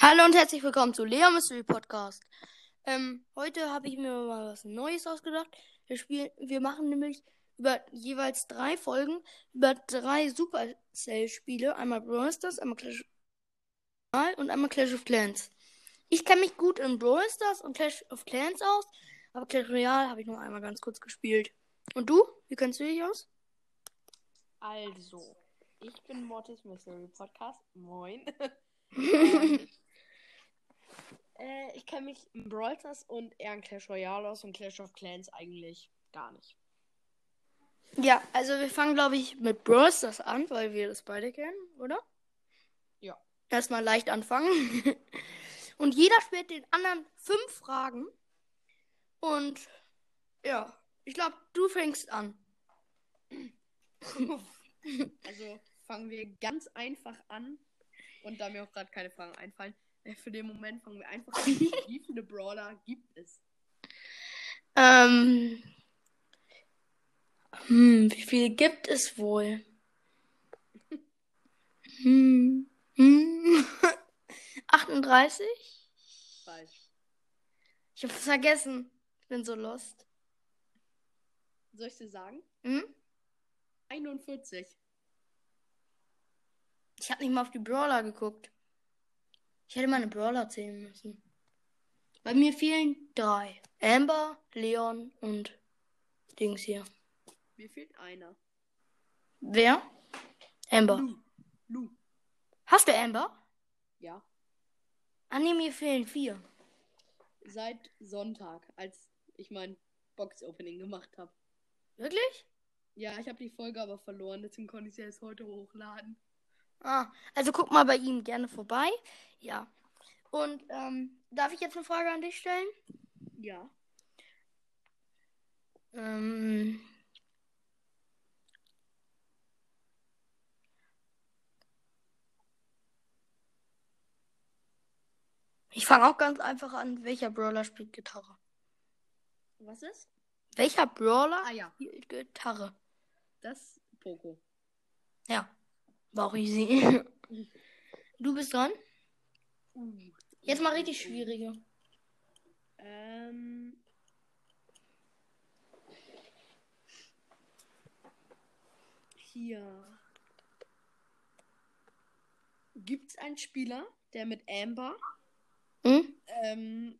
Hallo und herzlich willkommen zu Lea Mystery Podcast. Ähm, heute habe ich mir mal was Neues ausgedacht. Wir spielen, wir machen nämlich über jeweils drei Folgen über drei Supercell-Spiele. Einmal Brawl Stars, einmal Clash Royale und einmal Clash of Clans. Ich kenne mich gut in Brawl Stars und Clash of Clans aus, aber Clash Royale habe ich nur einmal ganz kurz gespielt. Und du? Wie kennst du dich aus? Also, ich bin Mortis Mystery Podcast. Moin. äh, ich kenne mich in Brawl Stars und eher in Clash Royale aus und Clash of Clans eigentlich gar nicht. Ja, also wir fangen, glaube ich, mit Brawl Stars an, weil wir das beide kennen, oder? Ja. Erstmal leicht anfangen. und jeder stellt den anderen fünf Fragen. Und ja, ich glaube, du fängst an. Also fangen wir ganz einfach an. Und da mir auch gerade keine Fragen einfallen, für den Moment fangen wir einfach an. Wie viele Brawler gibt es? Ähm. Hm, wie viele gibt es wohl? Hm. Hm. 38? Falsch. Ich hab's vergessen. Ich bin so lost. Soll ich dir sagen? Hm? 41. Ich hab nicht mal auf die Brawler geguckt. Ich hätte meine Brawler zählen müssen. Bei mir fehlen drei. Amber, Leon und Dings hier. Mir fehlt einer. Wer? Amber. Lu. Lu. Hast du Amber? Ja. Ah nee, mir fehlen vier. Seit Sonntag, als ich mein Box-Opening gemacht habe. Wirklich? Ja, ich habe die Folge aber verloren, deswegen konnte ich sie erst heute hochladen. Ah, also guck mal bei ihm gerne vorbei. Ja. Und ähm, darf ich jetzt eine Frage an dich stellen? Ja. Ähm, ich fange auch ganz einfach an. Welcher Brawler spielt Gitarre? Was ist? Welcher Brawler Ah ja, spielt Gitarre? das Poco. Ja, war auch easy. Du bist dran. Uh. Jetzt mal richtig schwierige. Ähm. Hier. Gibt es einen Spieler, der mit Amber Hm? ähm,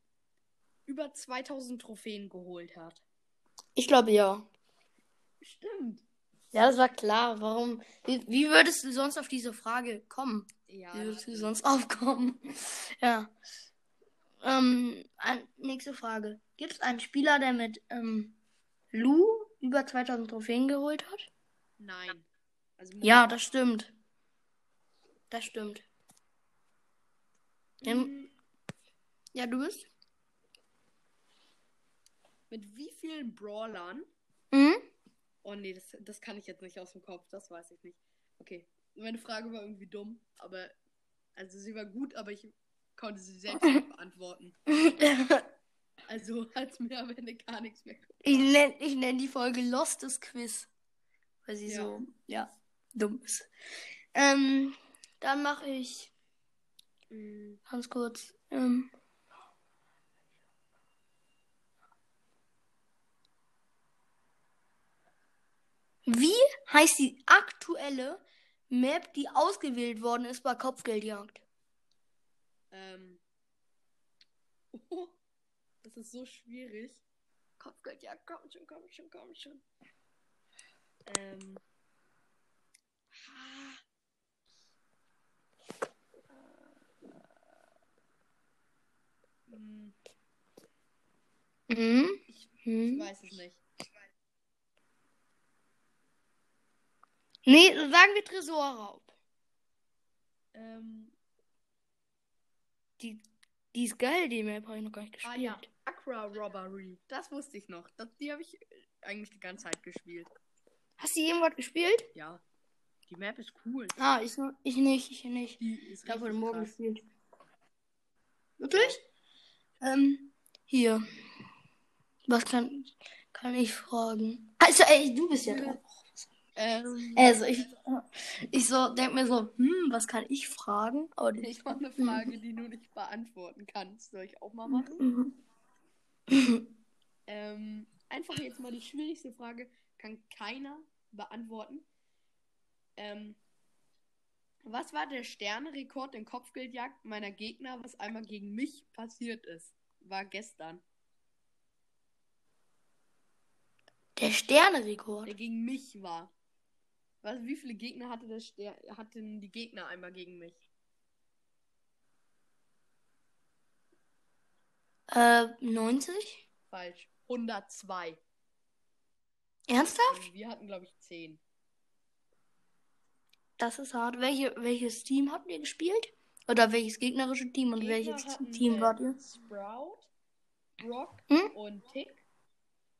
über 2000 Trophäen geholt hat? Ich glaube ja. Stimmt. Ja, das war klar. Warum? Wie, wie würdest du sonst auf diese Frage kommen? Ja. Wie würdest du sonst aufkommen? Ja. Ähm, nächste Frage. Gibt es einen Spieler, der mit ähm, Lu über 2000 Trophäen geholt hat? Nein. Also Ja, das stimmt. Das stimmt. Ähm, Hm, ja, du bist? Mit wie vielen Brawlern? Mhm. Oh nee, das, das kann ich jetzt nicht aus dem Kopf, das weiß ich nicht. Okay, meine Frage war irgendwie dumm, aber also sie war gut, aber ich konnte sie selbst nicht beantworten. Also hat mir am Ende gar nichts mehr gebracht. ich nenne ich nenn die Folge Lostes Quiz. Weil sie Ja. so, ja, dumm ist. Ähm, dann mache ich Hm, ganz kurz. Ähm, wie heißt die aktuelle Map, die ausgewählt worden ist bei Kopfgeldjagd? Ähm. Oh, das ist so schwierig. Kopfgeldjagd, komm schon, komm schon, komm schon. Ähm. Ah. Hm, Mhm. Ich Mhm. weiß es nicht. Nee, sagen wir Tresorraub. Ähm. Die, die ist geil, die Map habe ich noch gar nicht Ah gespielt. ja, Aqua Robbery. Das wusste ich noch. Das, die habe ich eigentlich die ganze Zeit gespielt. Hast du irgendwas gespielt? Ja. Die Map ist cool. Ah, ich, ich nicht, ich nicht. Die ist Ich habe heute Morgen krass. gespielt. Wirklich? Ähm, hier. Was kann, kann ich fragen? Also, ey, du bist ja dran. Ähm, Also ich, ich so denke mir so, hm, was kann ich fragen? Aber ich habe eine Frage, die du nicht beantworten kannst. Soll ich auch mal machen? Mhm. Ähm, einfach jetzt mal die schwierigste Frage, kann keiner beantworten. Ähm, was war der Sternerekord in Kopfgeldjagd meiner Gegner, was einmal gegen mich passiert ist? War gestern. Der Sternerekord. Der gegen mich war. Was, wie viele Gegner hatte der Ster hatten die Gegner einmal gegen mich? Äh, 90? Falsch. 102. Ernsthaft? Und wir hatten, glaube ich, 10. Das ist hart. Welche, welches Team habt ihr gespielt? Oder welches gegnerische Team und Gegner welches Team wart ihr? Sprout, Brock Hm? und Tick.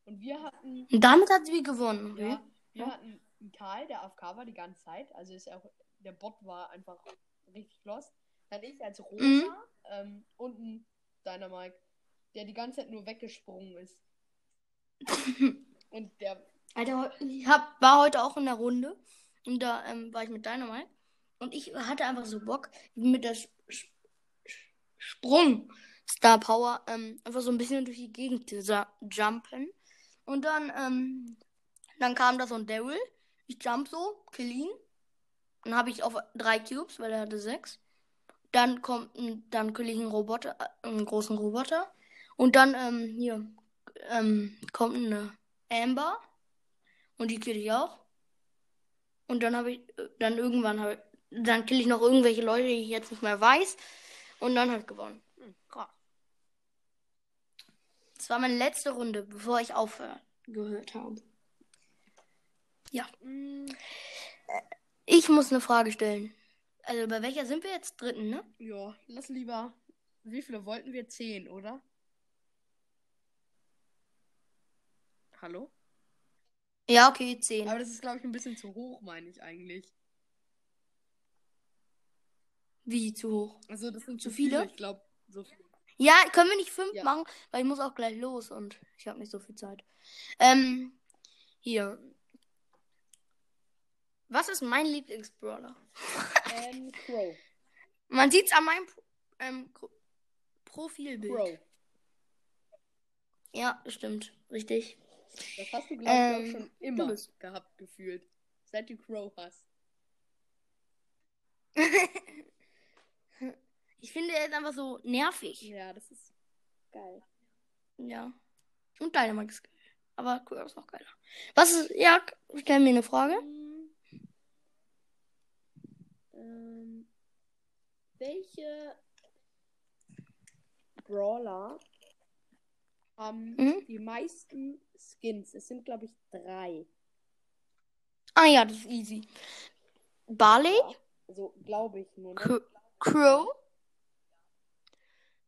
Und wir hatten Und damit hat sie gewonnen. Ja, wir Ja. hatten Karl, der AFK war die ganze Zeit. Also ist auch, der Bot war einfach richtig lost. Dann ich als Rosa Mhm. ähm, und ein Dynamike, der die ganze Zeit nur weggesprungen ist. und der, Alter, ich hab, war heute auch in der Runde. Und da ähm, war ich mit Dynamite. Und ich hatte einfach so Bock, mit der Sp Sp- Sprung Star Power ähm, einfach so ein bisschen durch die Gegend zu jumpen. Und dann, ähm, dann kam da so ein Daryl. Ich jump so, kill ihn. Dann habe ich auf drei Cubes, weil er hatte sechs. Dann kommt, dann kill ich einen Roboter, äh, einen großen Roboter. Und dann, ähm, hier, ähm, kommt eine Amber. Und die kill ich auch. Und dann habe ich, äh, dann irgendwann habe ich, dann kill ich noch irgendwelche Leute, die ich jetzt nicht mehr weiß. Und dann habe ich gewonnen. hm, krass. Das war meine letzte Runde, bevor ich aufgehört habe. Mm, Ich muss eine Frage stellen. Also bei welcher sind wir jetzt? Dritten, ne? ja, lass lieber. Wie viele wollten wir? Zehn, oder? Hallo? Ja, okay, zehn. Aber das ist, glaube ich, ein bisschen zu hoch, meine ich eigentlich. Wie zu hoch? Also, das sind Zu viele? viele. Ich glaube, so viel. Ja, können wir nicht fünf Ja. machen, weil ich muss auch gleich los und ich habe nicht so viel Zeit. Ähm, hier. Was ist mein Lieblingsbrawler? Ähm, Crow. Man sieht's an meinem ähm, Pro- Profilbild. Crow. Ja, stimmt. Richtig. Das hast du, glaube ich, auch Ähm, schon immer gehabt, gefühlt. Seit du Crow hast. ich finde, er ist einfach so nervig. Ja, das ist geil. Ja. Und Dynamite ist geil. Aber Crow ist noch geiler. Was ist. Ja, stell mir eine Frage. Ähm, welche Brawler haben Mhm. die meisten Skins? Es sind, glaube ich, drei. Ah ja, das ist easy. Barley, Ja. Also, glaube ich nur. Ne? Crow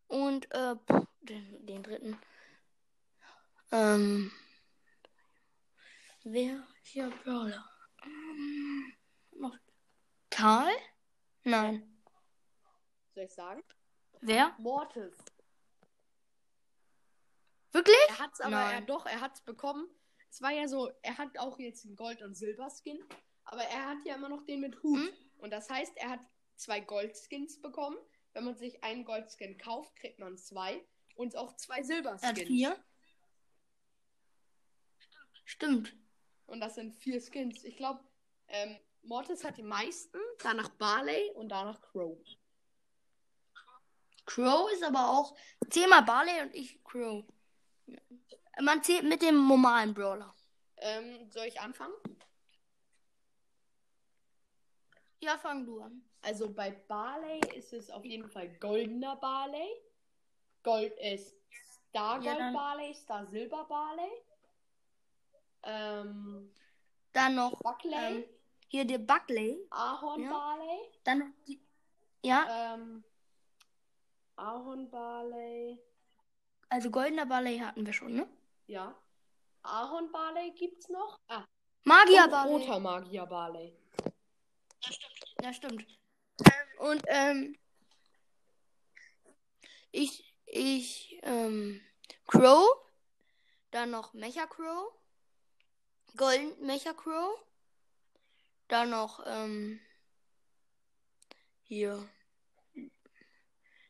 und äh, den, den dritten. Ähm. Wer? Hier, Brawler. Ähm. Karl? Nein. Soll ich sagen? Wer? Mortis. Wirklich? Er hat's aber, Nein. er doch, er hat's bekommen. Es war ja so, er hat auch jetzt einen Gold- und Silber-Skin, aber er hat ja immer noch den mit Hut. Mhm. Und das heißt, er hat zwei Goldskins bekommen. Wenn man sich einen Goldskin kauft, kriegt man zwei. Und auch zwei Er hat Silberskins. vier. Stimmt. Und das sind vier Skins. Ich glaube, ähm, Mortis hat die meisten, danach Barley und danach Crow. Crow ist aber auch. Zähl mal Barley und ich Crow. Man zählt mit dem normalen Brawler. Ähm, soll ich anfangen? Ja, fang du an. Also bei Barley ist es auf jeden Fall goldener Barley. Gold ist Star Ja, Gold dann- Barley, Star Silber Barley. Ähm, Dann noch Buckley, ähm, hier der Buckley. Ahorn ja. Dann noch die. Ja, Ähm, Ahorn Barley. also goldener Barley hatten wir schon, ne? Ja. Ahorn Barley gibt's noch. Ah, Magier und Barley. roter Magier Barley. Ja, stimmt. Und ähm, ich, ich, ähm, Crow, dann noch Mecha Crow, Golden Mecha Crow, Dann noch, ähm, hier.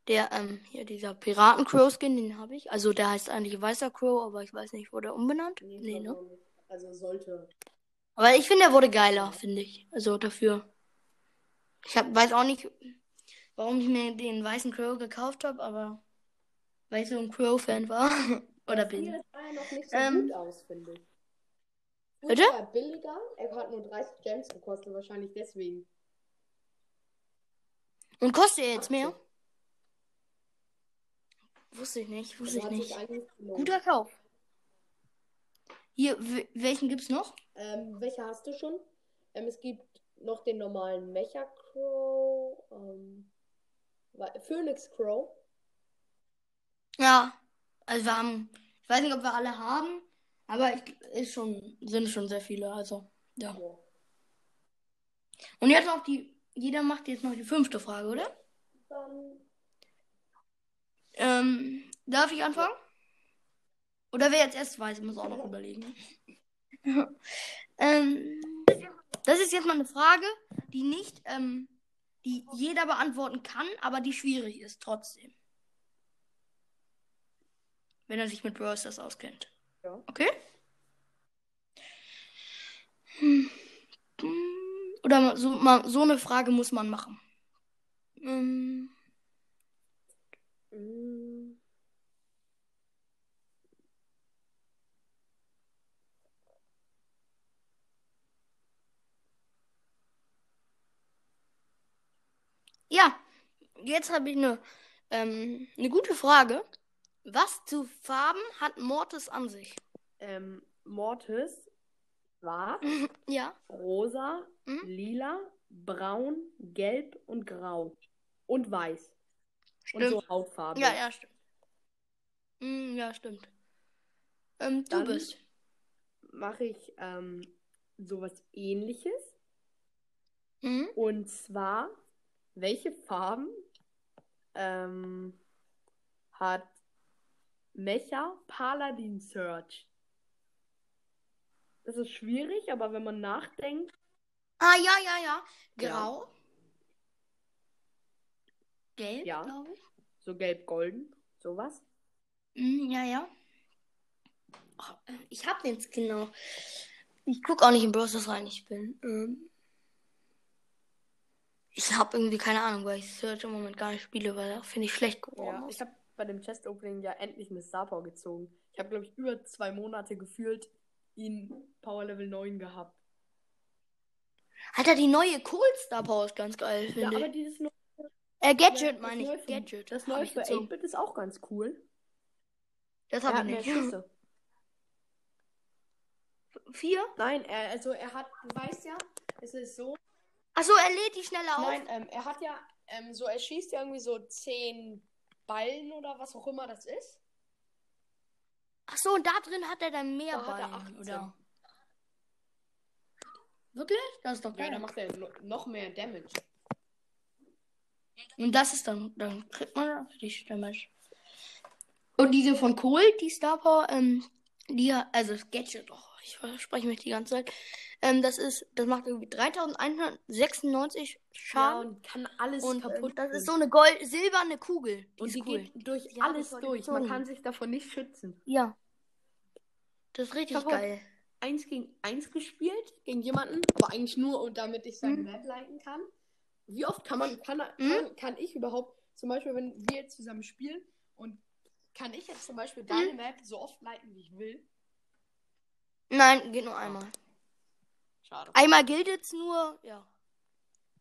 Der, ähm, hier, dieser Piraten-Crow-Skin, den habe ich. Also, der heißt eigentlich Weißer Crow, aber ich weiß nicht, wurde er umbenannt? Nee, Nee, ne? Also sollte. Aber ich finde, er wurde geiler, finde ich. Also, dafür. Ich hab, weiß auch nicht, warum ich mir den weißen Crow gekauft habe, aber weil ich so ein Crow-Fan war. Oder bin. Sah er noch nicht so Ähm, gut aus, finde ich. Bitte? War er billiger. Er hat nur 30 Gems gekostet, wahrscheinlich deswegen. Und kostet er jetzt mehr? Wusste ich nicht, wusste Also ich nicht. Guter Kauf. Hier, welchen gibt's noch? Ähm, welche hast du schon? Ähm, es gibt noch den normalen Mecha Crow, ähm, Phoenix Crow. Ja, also wir haben, ich weiß nicht, ob wir alle haben, aber ich, ist schon, sind schon sehr viele, also, ja. Und jetzt noch die, jeder macht jetzt noch die fünfte Frage, oder? Dann Ähm, darf ich anfangen? Oder wer jetzt erst weiß, muss auch noch überlegen. ähm, das ist jetzt mal eine Frage, die nicht, ähm, die jeder beantworten kann, aber die schwierig ist trotzdem. Wenn er sich mit Brawl Stars auskennt. Ja. Okay? Oder so, mal, so eine Frage muss man machen. Ähm, Ja, jetzt habe ich eine, ähm, eine gute Frage. Was zu Farben hat Mortis an sich? ähm, Mortis war Ja. rosa, Mhm. lila, braun, gelb und grau. Und weiß. Und Stimmt. so Hautfarbe. Ja, ja, stimmt. Mm, ja, stimmt. Ähm, du Dann- bist. Mache ich ähm, sowas ähnliches. Mhm. Und zwar, welche Farben ähm, hat Mecha Paladin Search? Das ist schwierig, aber wenn man nachdenkt, Ah, ja, ja, ja. Ja. Grau. Gelb, Ja. glaube ich. so gelb-golden, sowas. Mm, ja, ja. Ach, äh, ich habe den Skin noch. Ich gucke auch nicht in Brawl Stars rein. Ich bin. Ähm, ich habe irgendwie keine Ahnung, weil ich Search im Moment gar nicht spiele, weil da finde ich schlecht geworden. Ja, ich habe bei dem Chest Opening ja endlich eine Star Power gezogen. Ich habe, glaube ich, über zwei Monate gefühlt ihn Power Level 9 gehabt. Alter, die neue Cold Star Power ist ganz geil, Ja, finde aber ich. dieses neue, Äh, Gadget ja, meine ich. für- Gadget. das neue für gezogen. 8-Bit ist auch ganz cool. Das habe ich nicht. Vier? Nein, er, also er hat, du weißt ja, es ist so. Achso, er lädt die schneller auf. Nein, ähm, er hat ja, ähm, so, er schießt ja irgendwie so zehn Ballen oder was auch immer das ist. Achso, und da drin hat er dann mehr Da hat er Ballen, 18. oder? Wirklich? Das ist doch Ja, geil. dann macht er no- noch mehr Damage. Und das ist dann, dann kriegt man richtig Damage. Und diese von Kohl, die Star Power, ähm, die, also das Gadget, oh, ich verspreche mich die ganze Zeit. Ähm, das ist, das macht irgendwie 3196 Ja, Schaden. und kann alles und kaputt ähm, das ist so eine gold silberne Kugel. Die Und ist die cool. geht durch Die alles ich durch. Man kann sich davon nicht schützen. Ja. Das ist richtig heute- geil. Eins gegen eins gespielt, gegen jemanden, aber eigentlich nur, und damit ich sein Mhm. Map leiten kann. Wie oft kann man, kann, Mhm. kann, kann ich überhaupt, zum Beispiel, wenn wir jetzt zusammen spielen und kann ich jetzt zum Beispiel deine Map so oft leiten, wie ich will? Nein, geht nur einmal. Schade. Einmal gilt jetzt nur, ja.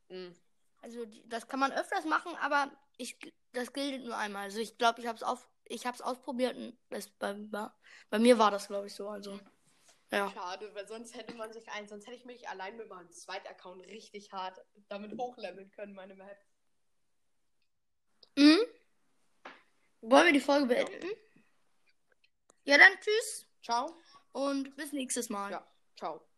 Mhm. Also das kann man öfters machen, aber ich, das gilt nur einmal. Also ich glaube, ich habe es auf, ich habe es ausprobiert und das bei, bei, bei mir war das glaube ich so. Also ja. Schade, weil sonst hätte man sich ein, sonst hätte ich mich allein mit meinem zweiten Account richtig hart damit hochleveln können, meine Map. Mhm. Wollen wir die Folge beenden? Ja, dann tschüss Ciao. Und bis nächstes Mal. Ja, ciao.